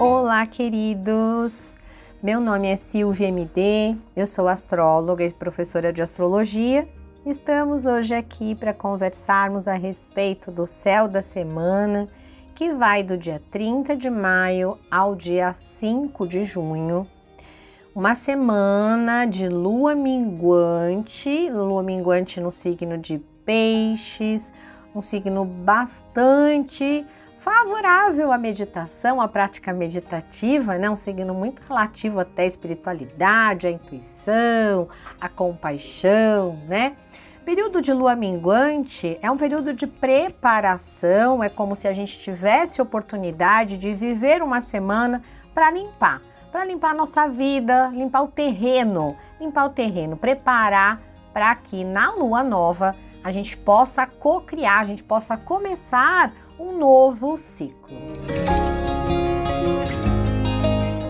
Olá, queridos! Meu nome é Silvia MD, eu sou astróloga e professora de astrologia. Estamos hoje aqui para conversarmos a respeito do céu da semana, que vai do dia 30 de maio ao dia 5 de junho. Uma semana de lua minguante, lua minguante no signo de Peixes, um signo bastante favorável à meditação, à prática meditativa, né? um signo muito relativo até à espiritualidade, à intuição, à compaixão, né? Período de lua minguante é um período de preparação, é como se a gente tivesse oportunidade de viver uma semana para limpar, para limpar a nossa vida, limpar o terreno, limpar o terreno, preparar para que na lua nova a gente possa co-criar, a gente possa começar um novo ciclo.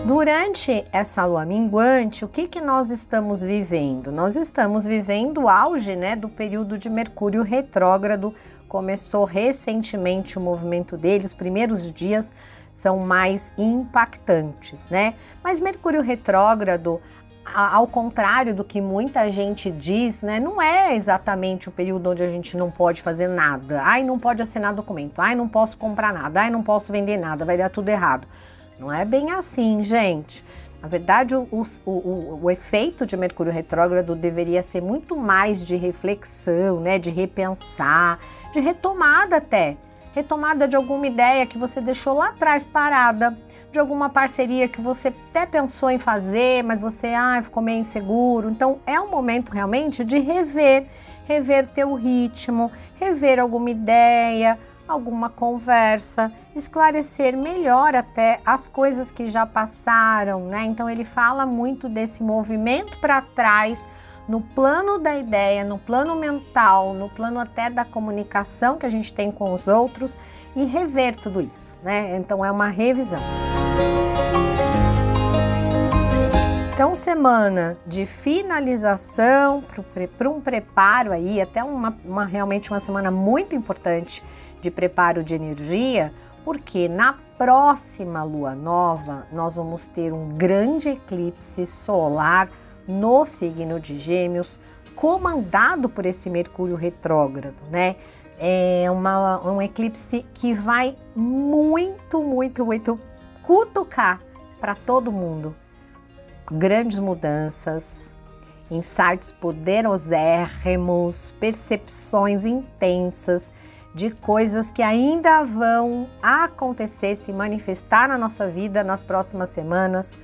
Durante essa lua minguante, o que, que nós estamos vivendo? Nós estamos vivendo o auge né, do período de Mercúrio retrógrado. Começou recentemente o movimento dele, os primeiros dias são mais impactantes, né? Mas Mercúrio retrógrado ao contrário do que muita gente diz, né, não é exatamente o período onde a gente não pode fazer nada. Ai, não pode assinar documento. Ai, não posso comprar nada. Ai, não posso vender nada. Vai dar tudo errado. Não é bem assim, gente. Na verdade, o, o, o, o efeito de Mercúrio retrógrado deveria ser muito mais de reflexão, né, de repensar, de retomada até retomada de alguma ideia que você deixou lá atrás parada, de alguma parceria que você até pensou em fazer, mas você ah, ficou meio inseguro. Então é um momento realmente de rever, rever teu ritmo, rever alguma ideia, alguma conversa, esclarecer melhor até as coisas que já passaram, né? Então ele fala muito desse movimento para trás no plano da ideia, no plano mental, no plano até da comunicação que a gente tem com os outros e rever tudo isso, né? Então é uma revisão. Então, semana de finalização para um preparo aí, até uma, uma, realmente uma semana muito importante de preparo de energia, porque na próxima lua nova nós vamos ter um grande eclipse solar no signo de Gêmeos, comandado por esse Mercúrio retrógrado, né? É uma, um eclipse que vai muito, muito, muito cutucar para todo mundo. Grandes mudanças, insights poderosérrimos, percepções intensas de coisas que ainda vão acontecer, se manifestar na nossa vida nas próximas semanas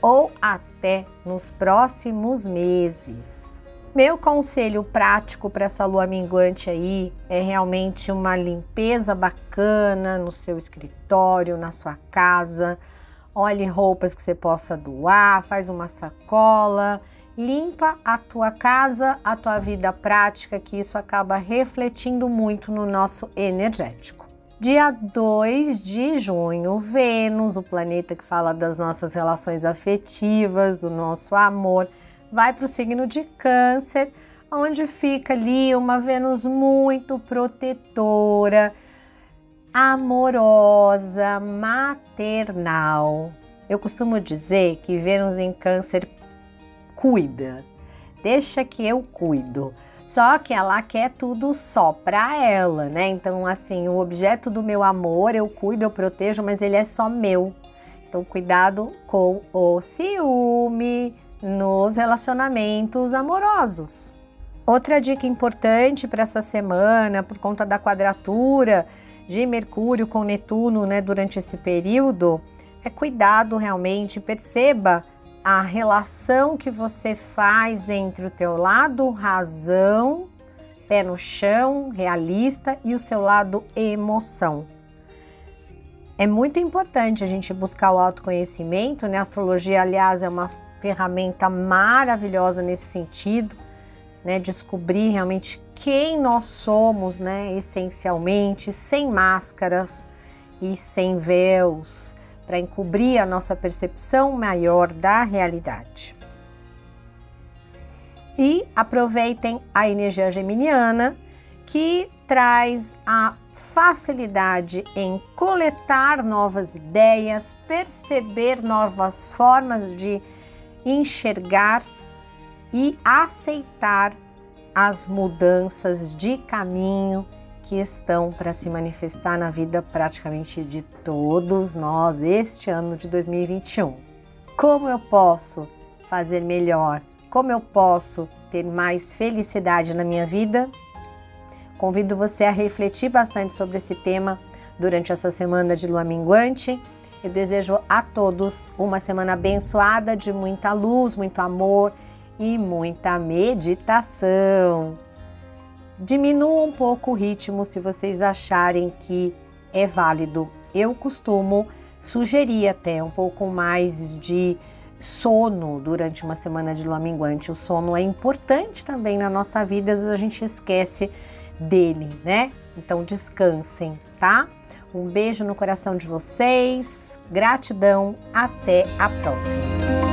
ou até nos próximos meses. Meu conselho prático para essa lua minguante aí é realmente uma limpeza bacana no seu escritório, na sua casa. Olhe roupas que você possa doar, faz uma sacola, limpa a tua casa, a tua vida prática, que isso acaba refletindo muito no nosso energético. Dia 2 de junho, Vênus, o planeta que fala das nossas relações afetivas, do nosso amor, vai para o signo de Câncer, onde fica ali uma Vênus muito protetora, amorosa, maternal. Eu costumo dizer que Vênus em Câncer cuida, deixa que eu cuido. Só que ela quer tudo só para ela, né? Então, assim, o objeto do meu amor eu cuido, eu protejo, mas ele é só meu. Então, cuidado com o ciúme nos relacionamentos amorosos. Outra dica importante para essa semana, por conta da quadratura de Mercúrio com Netuno, né, durante esse período, é cuidado realmente, perceba a relação que você faz entre o teu lado razão, pé no chão, realista e o seu lado emoção. É muito importante a gente buscar o autoconhecimento, né? A astrologia, aliás, é uma ferramenta maravilhosa nesse sentido, né? Descobrir realmente quem nós somos, né? Essencialmente, sem máscaras e sem véus para encobrir a nossa percepção maior da realidade. E aproveitem a energia geminiana, que traz a facilidade em coletar novas ideias, perceber novas formas de enxergar e aceitar as mudanças de caminho que estão para se manifestar na vida praticamente de todos nós este ano de 2021. Como eu posso fazer melhor? Como eu posso ter mais felicidade na minha vida? Convido você a refletir bastante sobre esse tema durante essa semana de lua minguante. Eu desejo a todos uma semana abençoada de muita luz, muito amor e muita meditação. Diminua um pouco o ritmo se vocês acharem que é válido. Eu costumo sugerir até um pouco mais de sono durante uma semana de lua minguante. O sono é importante também na nossa vida, às vezes a gente esquece dele, né? Então descansem, tá? Um beijo no coração de vocês, gratidão, até a próxima.